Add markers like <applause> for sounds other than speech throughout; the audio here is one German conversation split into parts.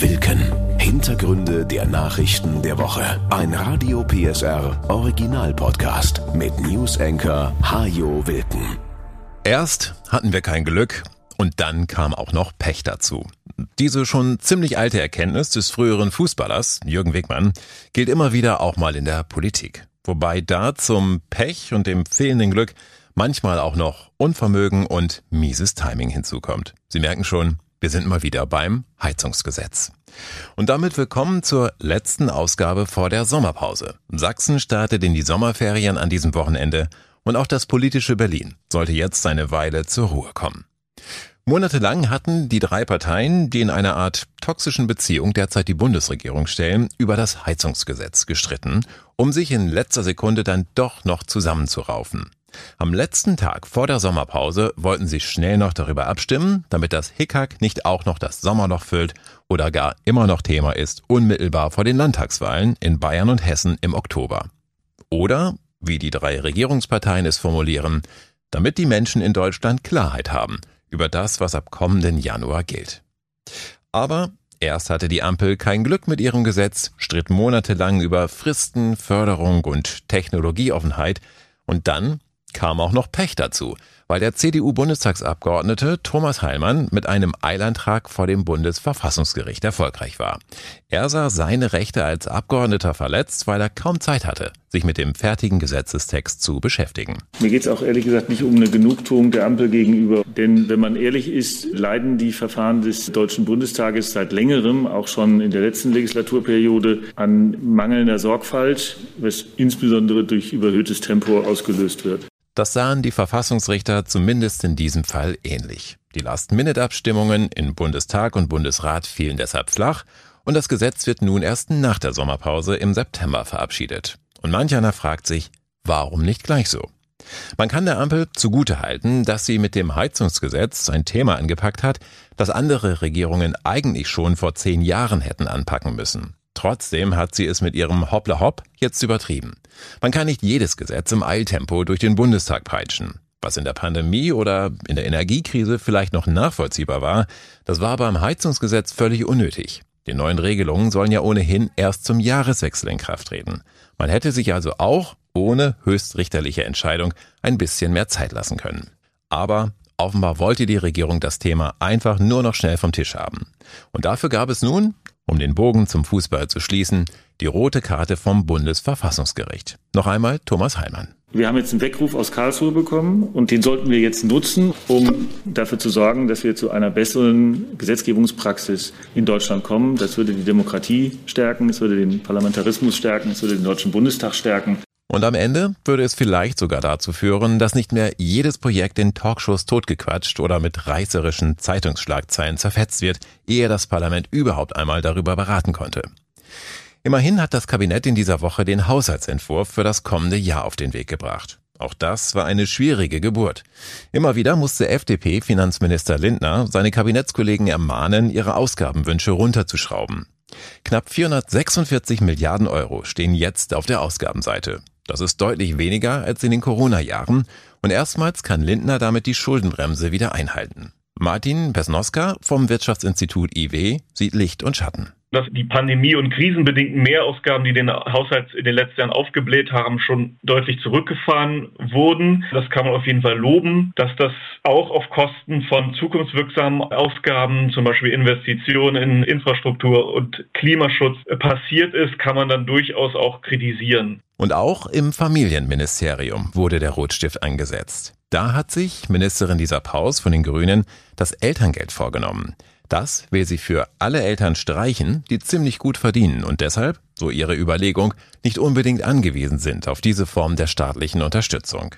Wilken. Hintergründe der Nachrichten der Woche. Ein Radio PSR Original Podcast mit News Anchor Hajo Wilken. Erst hatten wir kein Glück und dann kam auch noch Pech dazu. Diese schon ziemlich alte Erkenntnis des früheren Fußballers Jürgen Wigmann gilt immer wieder auch mal in der Politik. Wobei da zum Pech und dem fehlenden Glück manchmal auch noch Unvermögen und mieses Timing hinzukommt. Sie merken schon, wir sind mal wieder beim Heizungsgesetz. Und damit willkommen zur letzten Ausgabe vor der Sommerpause. Sachsen startet in die Sommerferien an diesem Wochenende und auch das politische Berlin sollte jetzt seine Weile zur Ruhe kommen. Monatelang hatten die drei Parteien, die in einer Art toxischen Beziehung derzeit die Bundesregierung stellen, über das Heizungsgesetz gestritten, um sich in letzter Sekunde dann doch noch zusammenzuraufen. Am letzten Tag vor der Sommerpause wollten sie schnell noch darüber abstimmen, damit das Hickhack nicht auch noch das Sommerloch füllt oder gar immer noch Thema ist, unmittelbar vor den Landtagswahlen in Bayern und Hessen im Oktober. Oder, wie die drei Regierungsparteien es formulieren, damit die Menschen in Deutschland Klarheit haben über das, was ab kommenden Januar gilt. Aber erst hatte die Ampel kein Glück mit ihrem Gesetz, stritt monatelang über Fristen, Förderung und Technologieoffenheit, und dann kam auch noch Pech dazu, weil der CDU-Bundestagsabgeordnete Thomas Heilmann mit einem Eilantrag vor dem Bundesverfassungsgericht erfolgreich war. Er sah seine Rechte als Abgeordneter verletzt, weil er kaum Zeit hatte, sich mit dem fertigen Gesetzestext zu beschäftigen. Mir geht es auch ehrlich gesagt nicht um eine Genugtuung der Ampel gegenüber. Denn wenn man ehrlich ist, leiden die Verfahren des Deutschen Bundestages seit längerem, auch schon in der letzten Legislaturperiode, an mangelnder Sorgfalt, was insbesondere durch überhöhtes Tempo ausgelöst wird. Das sahen die Verfassungsrichter zumindest in diesem Fall ähnlich. Die Last-Minute-Abstimmungen in Bundestag und Bundesrat fielen deshalb flach und das Gesetz wird nun erst nach der Sommerpause im September verabschiedet. Und manch einer fragt sich, warum nicht gleich so? Man kann der Ampel zugutehalten, dass sie mit dem Heizungsgesetz ein Thema angepackt hat, das andere Regierungen eigentlich schon vor zehn Jahren hätten anpacken müssen. Trotzdem hat sie es mit ihrem Hoppla Hopp jetzt übertrieben. Man kann nicht jedes Gesetz im Eiltempo durch den Bundestag peitschen. Was in der Pandemie oder in der Energiekrise vielleicht noch nachvollziehbar war, das war beim Heizungsgesetz völlig unnötig. Die neuen Regelungen sollen ja ohnehin erst zum Jahreswechsel in Kraft treten. Man hätte sich also auch ohne höchstrichterliche Entscheidung ein bisschen mehr Zeit lassen können. Aber offenbar wollte die Regierung das Thema einfach nur noch schnell vom Tisch haben. Und dafür gab es nun um den Bogen zum Fußball zu schließen, die rote Karte vom Bundesverfassungsgericht. Noch einmal Thomas Heilmann. Wir haben jetzt einen Weckruf aus Karlsruhe bekommen und den sollten wir jetzt nutzen, um dafür zu sorgen, dass wir zu einer besseren Gesetzgebungspraxis in Deutschland kommen. Das würde die Demokratie stärken, es würde den Parlamentarismus stärken, es würde den Deutschen Bundestag stärken. Und am Ende würde es vielleicht sogar dazu führen, dass nicht mehr jedes Projekt in Talkshows totgequatscht oder mit reißerischen Zeitungsschlagzeilen zerfetzt wird, ehe das Parlament überhaupt einmal darüber beraten konnte. Immerhin hat das Kabinett in dieser Woche den Haushaltsentwurf für das kommende Jahr auf den Weg gebracht. Auch das war eine schwierige Geburt. Immer wieder musste FDP-Finanzminister Lindner seine Kabinettskollegen ermahnen, ihre Ausgabenwünsche runterzuschrauben. Knapp 446 Milliarden Euro stehen jetzt auf der Ausgabenseite. Das ist deutlich weniger als in den Corona-Jahren und erstmals kann Lindner damit die Schuldenbremse wieder einhalten. Martin Pesnoska vom Wirtschaftsinstitut IW sieht Licht und Schatten dass die Pandemie- und krisenbedingten Mehrausgaben, die den Haushalt in den letzten Jahren aufgebläht haben, schon deutlich zurückgefahren wurden. Das kann man auf jeden Fall loben. Dass das auch auf Kosten von zukunftswirksamen Ausgaben, zum Beispiel Investitionen in Infrastruktur und Klimaschutz passiert ist, kann man dann durchaus auch kritisieren. Und auch im Familienministerium wurde der Rotstift eingesetzt. Da hat sich Ministerin Lisa Paus von den Grünen das Elterngeld vorgenommen. Das will sie für alle Eltern streichen, die ziemlich gut verdienen und deshalb, so ihre Überlegung, nicht unbedingt angewiesen sind auf diese Form der staatlichen Unterstützung.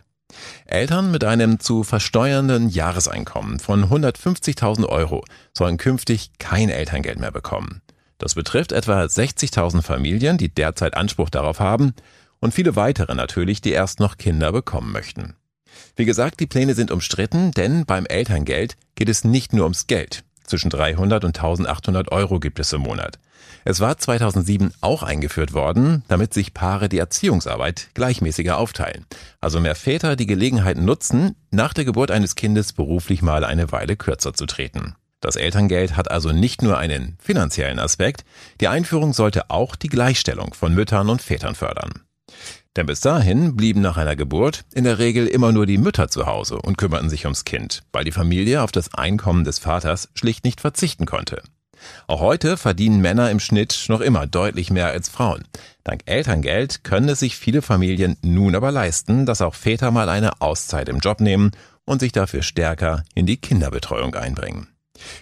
Eltern mit einem zu versteuernden Jahreseinkommen von 150.000 Euro sollen künftig kein Elterngeld mehr bekommen. Das betrifft etwa 60.000 Familien, die derzeit Anspruch darauf haben und viele weitere natürlich, die erst noch Kinder bekommen möchten. Wie gesagt, die Pläne sind umstritten, denn beim Elterngeld geht es nicht nur ums Geld. Zwischen 300 und 1800 Euro gibt es im Monat. Es war 2007 auch eingeführt worden, damit sich Paare die Erziehungsarbeit gleichmäßiger aufteilen. Also mehr Väter die Gelegenheit nutzen, nach der Geburt eines Kindes beruflich mal eine Weile kürzer zu treten. Das Elterngeld hat also nicht nur einen finanziellen Aspekt, die Einführung sollte auch die Gleichstellung von Müttern und Vätern fördern. Denn bis dahin blieben nach einer Geburt in der Regel immer nur die Mütter zu Hause und kümmerten sich ums Kind, weil die Familie auf das Einkommen des Vaters schlicht nicht verzichten konnte. Auch heute verdienen Männer im Schnitt noch immer deutlich mehr als Frauen. Dank Elterngeld können es sich viele Familien nun aber leisten, dass auch Väter mal eine Auszeit im Job nehmen und sich dafür stärker in die Kinderbetreuung einbringen.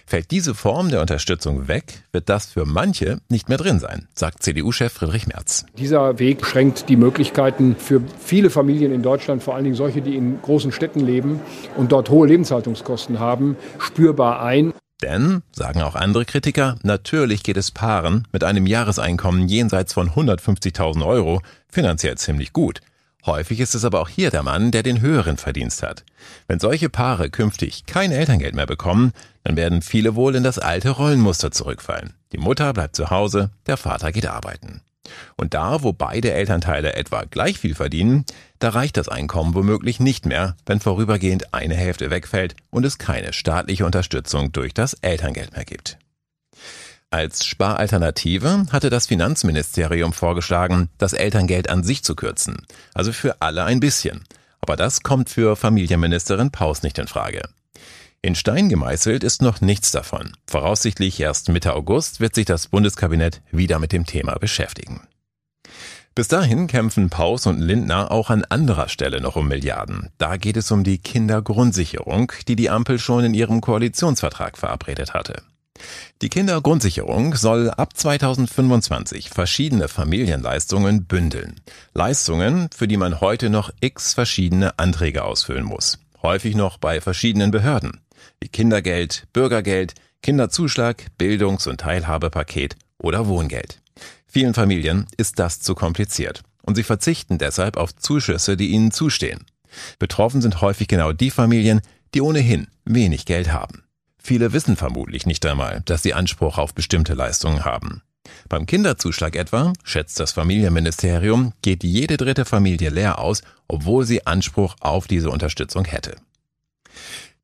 Fällt diese Form der Unterstützung weg, wird das für manche nicht mehr drin sein, sagt CDU-Chef Friedrich Merz. Dieser Weg schränkt die Möglichkeiten für viele Familien in Deutschland, vor allen Dingen solche, die in großen Städten leben und dort hohe Lebenshaltungskosten haben, spürbar ein. Denn, sagen auch andere Kritiker, natürlich geht es Paaren mit einem Jahreseinkommen jenseits von 150.000 Euro finanziell ziemlich gut. Häufig ist es aber auch hier der Mann, der den höheren Verdienst hat. Wenn solche Paare künftig kein Elterngeld mehr bekommen, dann werden viele wohl in das alte Rollenmuster zurückfallen. Die Mutter bleibt zu Hause, der Vater geht arbeiten. Und da, wo beide Elternteile etwa gleich viel verdienen, da reicht das Einkommen womöglich nicht mehr, wenn vorübergehend eine Hälfte wegfällt und es keine staatliche Unterstützung durch das Elterngeld mehr gibt. Als Sparalternative hatte das Finanzministerium vorgeschlagen, das Elterngeld an sich zu kürzen, also für alle ein bisschen. Aber das kommt für Familienministerin Paus nicht in Frage. In Stein gemeißelt ist noch nichts davon. Voraussichtlich erst Mitte August wird sich das Bundeskabinett wieder mit dem Thema beschäftigen. Bis dahin kämpfen Paus und Lindner auch an anderer Stelle noch um Milliarden. Da geht es um die Kindergrundsicherung, die die Ampel schon in ihrem Koalitionsvertrag verabredet hatte. Die Kindergrundsicherung soll ab 2025 verschiedene Familienleistungen bündeln. Leistungen, für die man heute noch x verschiedene Anträge ausfüllen muss. Häufig noch bei verschiedenen Behörden. Wie Kindergeld, Bürgergeld, Kinderzuschlag, Bildungs- und Teilhabepaket oder Wohngeld. Vielen Familien ist das zu kompliziert und sie verzichten deshalb auf Zuschüsse, die ihnen zustehen. Betroffen sind häufig genau die Familien, die ohnehin wenig Geld haben. Viele wissen vermutlich nicht einmal, dass sie Anspruch auf bestimmte Leistungen haben. Beim Kinderzuschlag etwa, schätzt das Familienministerium, geht jede dritte Familie leer aus, obwohl sie Anspruch auf diese Unterstützung hätte.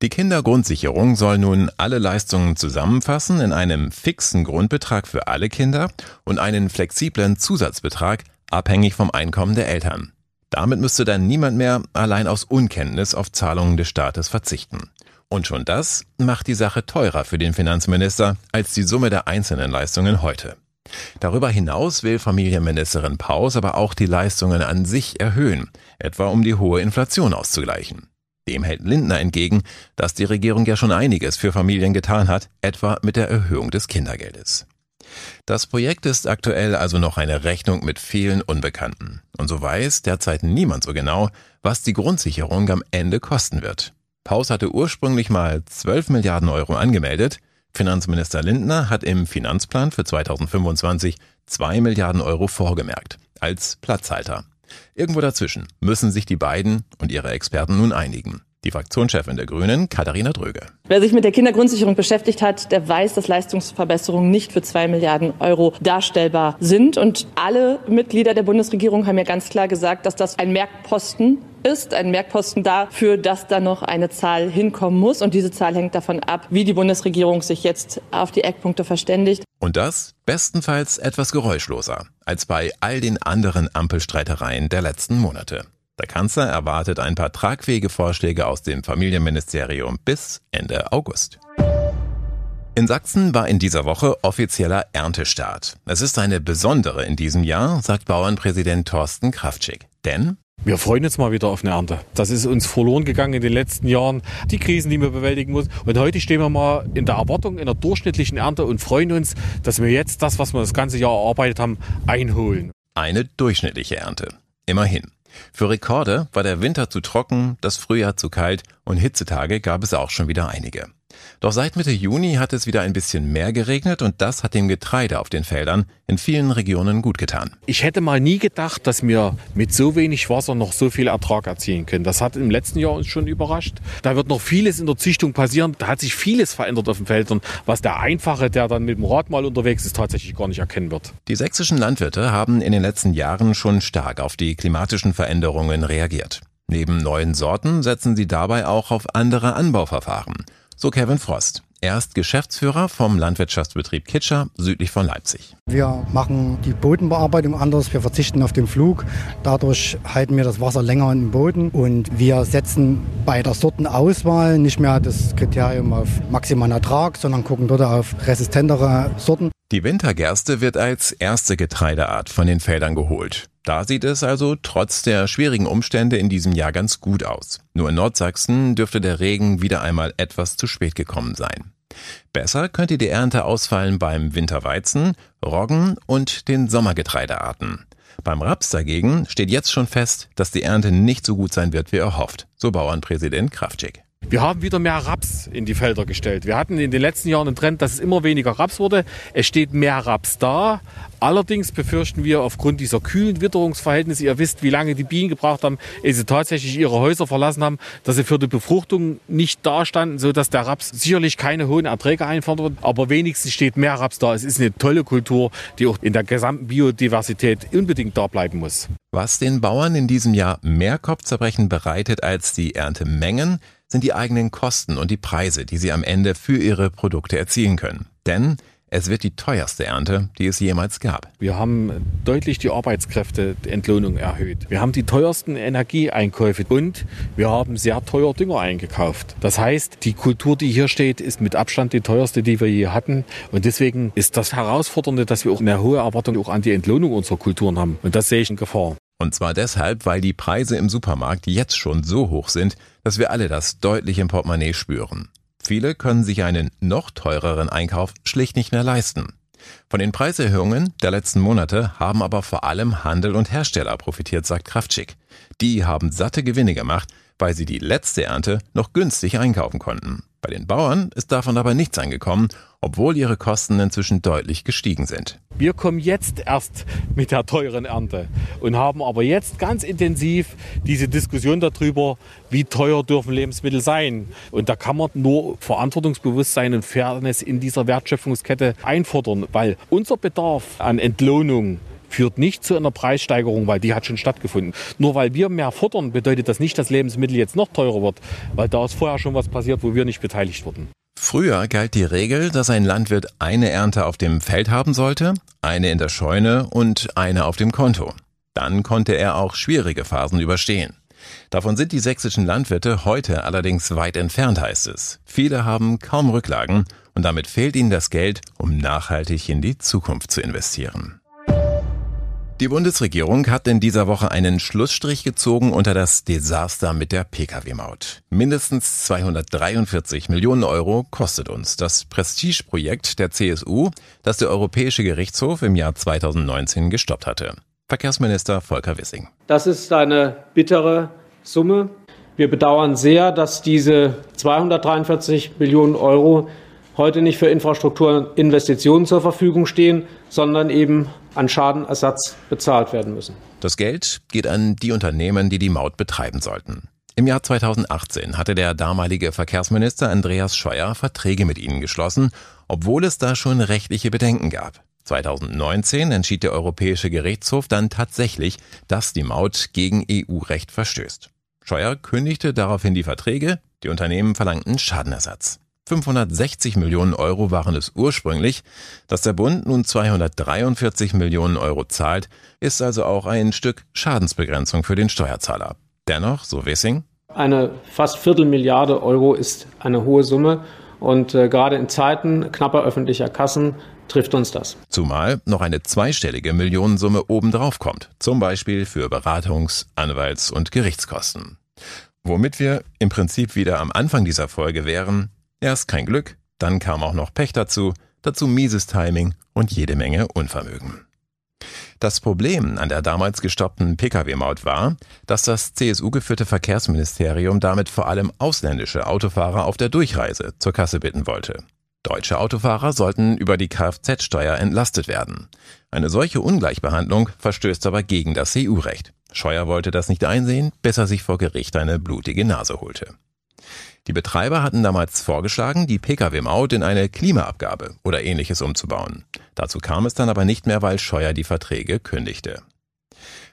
Die Kindergrundsicherung soll nun alle Leistungen zusammenfassen in einem fixen Grundbetrag für alle Kinder und einen flexiblen Zusatzbetrag abhängig vom Einkommen der Eltern. Damit müsste dann niemand mehr allein aus Unkenntnis auf Zahlungen des Staates verzichten. Und schon das macht die Sache teurer für den Finanzminister als die Summe der einzelnen Leistungen heute. Darüber hinaus will Familienministerin Paus aber auch die Leistungen an sich erhöhen, etwa um die hohe Inflation auszugleichen. Dem hält Lindner entgegen, dass die Regierung ja schon einiges für Familien getan hat, etwa mit der Erhöhung des Kindergeldes. Das Projekt ist aktuell also noch eine Rechnung mit vielen Unbekannten. Und so weiß derzeit niemand so genau, was die Grundsicherung am Ende kosten wird. Paus hatte ursprünglich mal 12 Milliarden Euro angemeldet. Finanzminister Lindner hat im Finanzplan für 2025 2 Milliarden Euro vorgemerkt. Als Platzhalter. Irgendwo dazwischen müssen sich die beiden und ihre Experten nun einigen. Die Fraktionschefin der Grünen, Katharina Dröge. Wer sich mit der Kindergrundsicherung beschäftigt hat, der weiß, dass Leistungsverbesserungen nicht für zwei Milliarden Euro darstellbar sind. Und alle Mitglieder der Bundesregierung haben ja ganz klar gesagt, dass das ein Merkposten ist, ein Merkposten dafür, dass da noch eine Zahl hinkommen muss. Und diese Zahl hängt davon ab, wie die Bundesregierung sich jetzt auf die Eckpunkte verständigt. Und das bestenfalls etwas geräuschloser als bei all den anderen Ampelstreitereien der letzten Monate. Der Kanzler erwartet ein paar tragfähige Vorschläge aus dem Familienministerium bis Ende August. In Sachsen war in dieser Woche offizieller Erntestart. Es ist eine besondere in diesem Jahr, sagt Bauernpräsident Thorsten Kraftschick. Denn wir freuen uns mal wieder auf eine Ernte. Das ist uns verloren gegangen in den letzten Jahren. Die Krisen, die wir bewältigen müssen. Und heute stehen wir mal in der Erwartung einer durchschnittlichen Ernte und freuen uns, dass wir jetzt das, was wir das ganze Jahr erarbeitet haben, einholen. Eine durchschnittliche Ernte. Immerhin. Für Rekorde war der Winter zu trocken, das Frühjahr zu kalt und Hitzetage gab es auch schon wieder einige. Doch seit Mitte Juni hat es wieder ein bisschen mehr geregnet und das hat dem Getreide auf den Feldern in vielen Regionen gut getan. Ich hätte mal nie gedacht, dass wir mit so wenig Wasser noch so viel Ertrag erzielen können. Das hat im letzten Jahr uns schon überrascht. Da wird noch vieles in der Züchtung passieren. Da hat sich vieles verändert auf den Feldern, was der Einfache, der dann mit dem Rad mal unterwegs ist, tatsächlich gar nicht erkennen wird. Die sächsischen Landwirte haben in den letzten Jahren schon stark auf die klimatischen Veränderungen reagiert. Neben neuen Sorten setzen sie dabei auch auf andere Anbauverfahren. So Kevin Frost. Er ist Geschäftsführer vom Landwirtschaftsbetrieb Kitscher südlich von Leipzig. Wir machen die Bodenbearbeitung anders. Wir verzichten auf den Flug. Dadurch halten wir das Wasser länger im Boden und wir setzen bei der Sortenauswahl nicht mehr das Kriterium auf maximalen Ertrag, sondern gucken dort auf resistentere Sorten. Die Wintergerste wird als erste Getreideart von den Feldern geholt. Da sieht es also trotz der schwierigen Umstände in diesem Jahr ganz gut aus. Nur in Nordsachsen dürfte der Regen wieder einmal etwas zu spät gekommen sein. Besser könnte die Ernte ausfallen beim Winterweizen, Roggen und den Sommergetreidearten. Beim Raps dagegen steht jetzt schon fest, dass die Ernte nicht so gut sein wird wie erhofft, so Bauernpräsident Kraftschick. Wir haben wieder mehr Raps in die Felder gestellt. Wir hatten in den letzten Jahren einen Trend, dass es immer weniger Raps wurde. Es steht mehr Raps da. Allerdings befürchten wir aufgrund dieser kühlen Witterungsverhältnisse, ihr wisst, wie lange die Bienen gebraucht haben, ehe sie tatsächlich ihre Häuser verlassen haben, dass sie für die Befruchtung nicht dastanden, sodass der Raps sicherlich keine hohen Erträge einfordert. Aber wenigstens steht mehr Raps da. Es ist eine tolle Kultur, die auch in der gesamten Biodiversität unbedingt da bleiben muss. Was den Bauern in diesem Jahr mehr Kopfzerbrechen bereitet als die Erntemengen, sind die eigenen Kosten und die Preise, die sie am Ende für ihre Produkte erzielen können. Denn es wird die teuerste Ernte, die es jemals gab. Wir haben deutlich die Arbeitskräfteentlohnung erhöht. Wir haben die teuersten Energieeinkäufe und wir haben sehr teuer Dünger eingekauft. Das heißt, die Kultur, die hier steht, ist mit Abstand die teuerste, die wir je hatten. Und deswegen ist das Herausfordernde, dass wir auch eine hohe Erwartung auch an die Entlohnung unserer Kulturen haben. Und das sehe ich in Gefahr. Und zwar deshalb, weil die Preise im Supermarkt jetzt schon so hoch sind, dass wir alle das deutlich im Portemonnaie spüren. Viele können sich einen noch teureren Einkauf schlicht nicht mehr leisten. Von den Preiserhöhungen der letzten Monate haben aber vor allem Handel und Hersteller profitiert, sagt Kraftschick. Die haben satte Gewinne gemacht, weil sie die letzte Ernte noch günstig einkaufen konnten. Bei den Bauern ist davon aber nichts angekommen, obwohl ihre Kosten inzwischen deutlich gestiegen sind. Wir kommen jetzt erst mit der teuren Ernte und haben aber jetzt ganz intensiv diese Diskussion darüber, wie teuer dürfen Lebensmittel sein. Und da kann man nur Verantwortungsbewusstsein und Fairness in dieser Wertschöpfungskette einfordern, weil unser Bedarf an Entlohnung führt nicht zu einer Preissteigerung, weil die hat schon stattgefunden. Nur weil wir mehr fordern, bedeutet das nicht, dass Lebensmittel jetzt noch teurer wird, weil da ist vorher schon was passiert, wo wir nicht beteiligt wurden. Früher galt die Regel, dass ein Landwirt eine Ernte auf dem Feld haben sollte, eine in der Scheune und eine auf dem Konto. Dann konnte er auch schwierige Phasen überstehen. Davon sind die sächsischen Landwirte heute allerdings weit entfernt, heißt es. Viele haben kaum Rücklagen und damit fehlt ihnen das Geld, um nachhaltig in die Zukunft zu investieren. Die Bundesregierung hat in dieser Woche einen Schlussstrich gezogen unter das Desaster mit der Pkw-Maut. Mindestens 243 Millionen Euro kostet uns das Prestigeprojekt der CSU, das der Europäische Gerichtshof im Jahr 2019 gestoppt hatte. Verkehrsminister Volker Wissing. Das ist eine bittere Summe. Wir bedauern sehr, dass diese 243 Millionen Euro heute nicht für Infrastrukturinvestitionen zur Verfügung stehen, sondern eben an Schadenersatz bezahlt werden müssen. Das Geld geht an die Unternehmen, die die Maut betreiben sollten. Im Jahr 2018 hatte der damalige Verkehrsminister Andreas Scheuer Verträge mit ihnen geschlossen, obwohl es da schon rechtliche Bedenken gab. 2019 entschied der Europäische Gerichtshof dann tatsächlich, dass die Maut gegen EU-Recht verstößt. Scheuer kündigte daraufhin die Verträge, die Unternehmen verlangten Schadenersatz. 560 Millionen Euro waren es ursprünglich. Dass der Bund nun 243 Millionen Euro zahlt, ist also auch ein Stück Schadensbegrenzung für den Steuerzahler. Dennoch, so Wissing, eine fast Viertelmilliarde Euro ist eine hohe Summe und äh, gerade in Zeiten knapper öffentlicher Kassen trifft uns das. Zumal noch eine zweistellige Millionensumme obendrauf kommt, zum Beispiel für Beratungs-, Anwalts- und Gerichtskosten. Womit wir im Prinzip wieder am Anfang dieser Folge wären, Erst kein Glück, dann kam auch noch Pech dazu, dazu mieses Timing und jede Menge Unvermögen. Das Problem an der damals gestoppten Pkw-Maut war, dass das CSU-geführte Verkehrsministerium damit vor allem ausländische Autofahrer auf der Durchreise zur Kasse bitten wollte. Deutsche Autofahrer sollten über die Kfz-Steuer entlastet werden. Eine solche Ungleichbehandlung verstößt aber gegen das EU-Recht. Scheuer wollte das nicht einsehen, bis er sich vor Gericht eine blutige Nase holte. Die Betreiber hatten damals vorgeschlagen, die Pkw-Maut in eine Klimaabgabe oder ähnliches umzubauen. Dazu kam es dann aber nicht mehr, weil Scheuer die Verträge kündigte.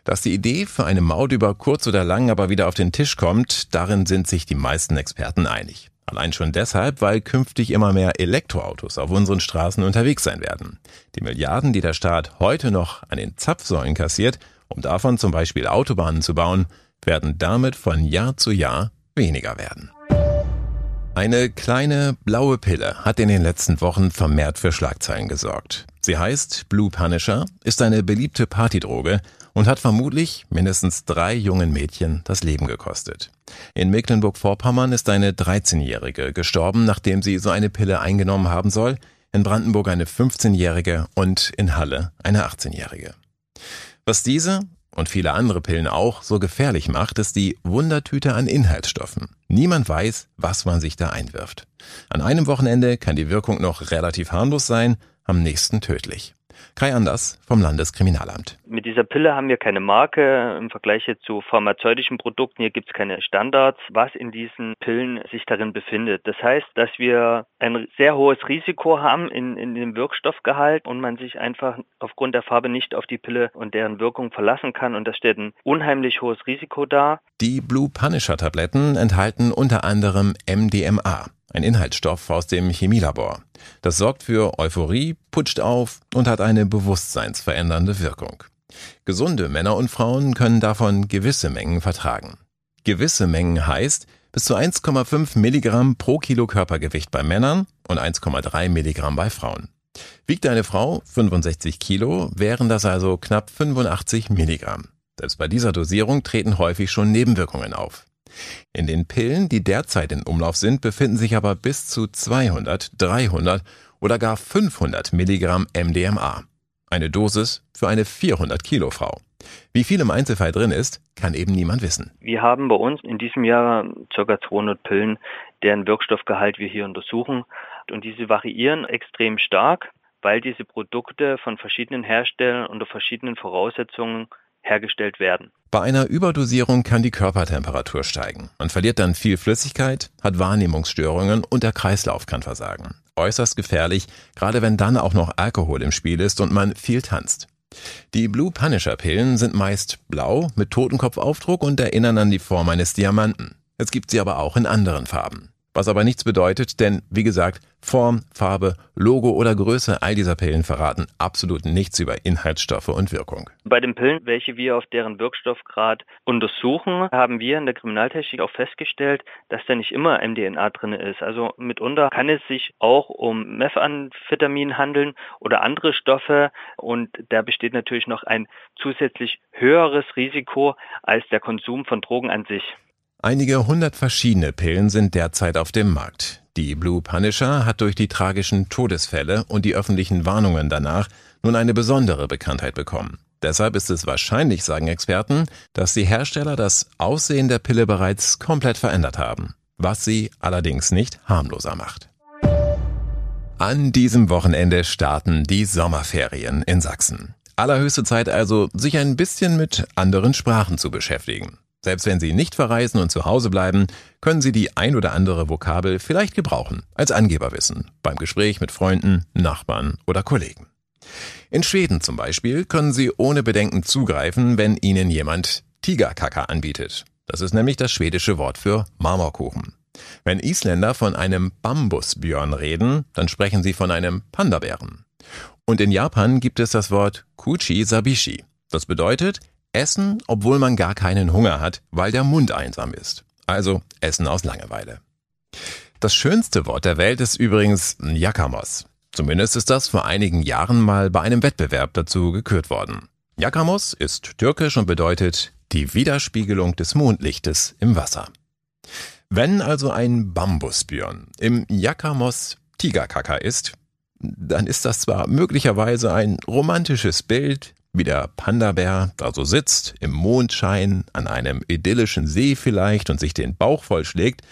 Dass die Idee für eine Maut über kurz oder lang aber wieder auf den Tisch kommt, darin sind sich die meisten Experten einig. Allein schon deshalb, weil künftig immer mehr Elektroautos auf unseren Straßen unterwegs sein werden. Die Milliarden, die der Staat heute noch an den Zapfsäulen kassiert, um davon zum Beispiel Autobahnen zu bauen, werden damit von Jahr zu Jahr weniger werden. Eine kleine blaue Pille hat in den letzten Wochen vermehrt für Schlagzeilen gesorgt. Sie heißt Blue Punisher, ist eine beliebte Partydroge und hat vermutlich mindestens drei jungen Mädchen das Leben gekostet. In Mecklenburg-Vorpommern ist eine 13-Jährige gestorben, nachdem sie so eine Pille eingenommen haben soll, in Brandenburg eine 15-Jährige und in Halle eine 18-Jährige. Was diese und viele andere Pillen auch so gefährlich macht, ist die Wundertüte an Inhaltsstoffen. Niemand weiß, was man sich da einwirft. An einem Wochenende kann die Wirkung noch relativ harmlos sein, am nächsten tödlich. Kai Anders vom Landeskriminalamt. Mit dieser Pille haben wir keine Marke im Vergleich zu pharmazeutischen Produkten. Hier gibt es keine Standards, was in diesen Pillen sich darin befindet. Das heißt, dass wir ein sehr hohes Risiko haben in, in dem Wirkstoffgehalt und man sich einfach aufgrund der Farbe nicht auf die Pille und deren Wirkung verlassen kann. Und das stellt ein unheimlich hohes Risiko dar. Die Blue Punisher Tabletten enthalten unter anderem MDMA ein Inhaltsstoff aus dem Chemielabor. Das sorgt für Euphorie, putscht auf und hat eine bewusstseinsverändernde Wirkung. Gesunde Männer und Frauen können davon gewisse Mengen vertragen. Gewisse Mengen heißt bis zu 1,5 Milligramm pro Kilo Körpergewicht bei Männern und 1,3 Milligramm bei Frauen. Wiegt eine Frau 65 Kilo, wären das also knapp 85 Milligramm. Selbst bei dieser Dosierung treten häufig schon Nebenwirkungen auf. In den Pillen, die derzeit in Umlauf sind, befinden sich aber bis zu 200, 300 oder gar 500 Milligramm MDMA. Eine Dosis für eine 400 Kilo Frau. Wie viel im Einzelfall drin ist, kann eben niemand wissen. Wir haben bei uns in diesem Jahr ca. 200 Pillen, deren Wirkstoffgehalt wir hier untersuchen. Und diese variieren extrem stark, weil diese Produkte von verschiedenen Herstellern unter verschiedenen Voraussetzungen hergestellt werden. Bei einer Überdosierung kann die Körpertemperatur steigen. Man verliert dann viel Flüssigkeit, hat Wahrnehmungsstörungen und der Kreislauf kann versagen. Äußerst gefährlich, gerade wenn dann auch noch Alkohol im Spiel ist und man viel tanzt. Die Blue Punisher Pillen sind meist blau mit Totenkopfaufdruck und erinnern an die Form eines Diamanten. Es gibt sie aber auch in anderen Farben. Was aber nichts bedeutet, denn wie gesagt, Form, Farbe, Logo oder Größe all dieser Pillen verraten absolut nichts über Inhaltsstoffe und Wirkung. Bei den Pillen, welche wir auf deren Wirkstoffgrad untersuchen, haben wir in der Kriminaltechnik auch festgestellt, dass da nicht immer MDNA drin ist. Also mitunter kann es sich auch um Methamphetamin handeln oder andere Stoffe und da besteht natürlich noch ein zusätzlich höheres Risiko als der Konsum von Drogen an sich. Einige hundert verschiedene Pillen sind derzeit auf dem Markt. Die Blue Punisher hat durch die tragischen Todesfälle und die öffentlichen Warnungen danach nun eine besondere Bekanntheit bekommen. Deshalb ist es wahrscheinlich, sagen Experten, dass die Hersteller das Aussehen der Pille bereits komplett verändert haben, was sie allerdings nicht harmloser macht. An diesem Wochenende starten die Sommerferien in Sachsen. Allerhöchste Zeit also, sich ein bisschen mit anderen Sprachen zu beschäftigen. Selbst wenn Sie nicht verreisen und zu Hause bleiben, können Sie die ein oder andere Vokabel vielleicht gebrauchen, als Angeberwissen, beim Gespräch mit Freunden, Nachbarn oder Kollegen. In Schweden zum Beispiel können Sie ohne Bedenken zugreifen, wenn Ihnen jemand Tigerkaka anbietet. Das ist nämlich das schwedische Wort für Marmorkuchen. Wenn Isländer von einem Bambusbjörn reden, dann sprechen sie von einem Pandabären. Und in Japan gibt es das Wort Kuchi Sabishi. Das bedeutet, Essen, obwohl man gar keinen Hunger hat, weil der Mund einsam ist. Also Essen aus Langeweile. Das schönste Wort der Welt ist übrigens Jakamos. Zumindest ist das vor einigen Jahren mal bei einem Wettbewerb dazu gekürt worden. Jakamos ist türkisch und bedeutet die Widerspiegelung des Mondlichtes im Wasser. Wenn also ein Bambusbjörn im Jakamos Tigerkaka ist, dann ist das zwar möglicherweise ein romantisches Bild, wie der Panda-Bär da so sitzt, im Mondschein, an einem idyllischen See vielleicht und sich den Bauch vollschlägt.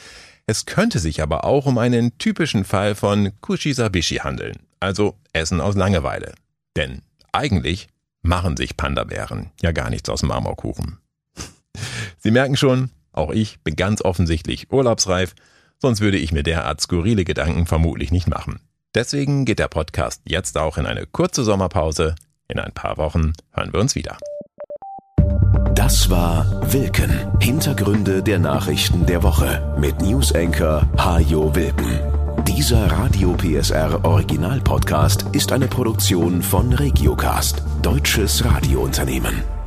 Es könnte sich aber auch um einen typischen Fall von Kushisabishi handeln, also Essen aus Langeweile. Denn eigentlich machen sich Panda-Bären ja gar nichts aus Marmorkuchen. <laughs> Sie merken schon, auch ich bin ganz offensichtlich urlaubsreif, sonst würde ich mir derart skurrile Gedanken vermutlich nicht machen. Deswegen geht der Podcast jetzt auch in eine kurze Sommerpause. In ein paar Wochen hören wir uns wieder. Das war Wilken. Hintergründe der Nachrichten der Woche mit Newsenker Hajo Wilken. Dieser Radio PSR Original Podcast ist eine Produktion von Regiocast, deutsches Radiounternehmen.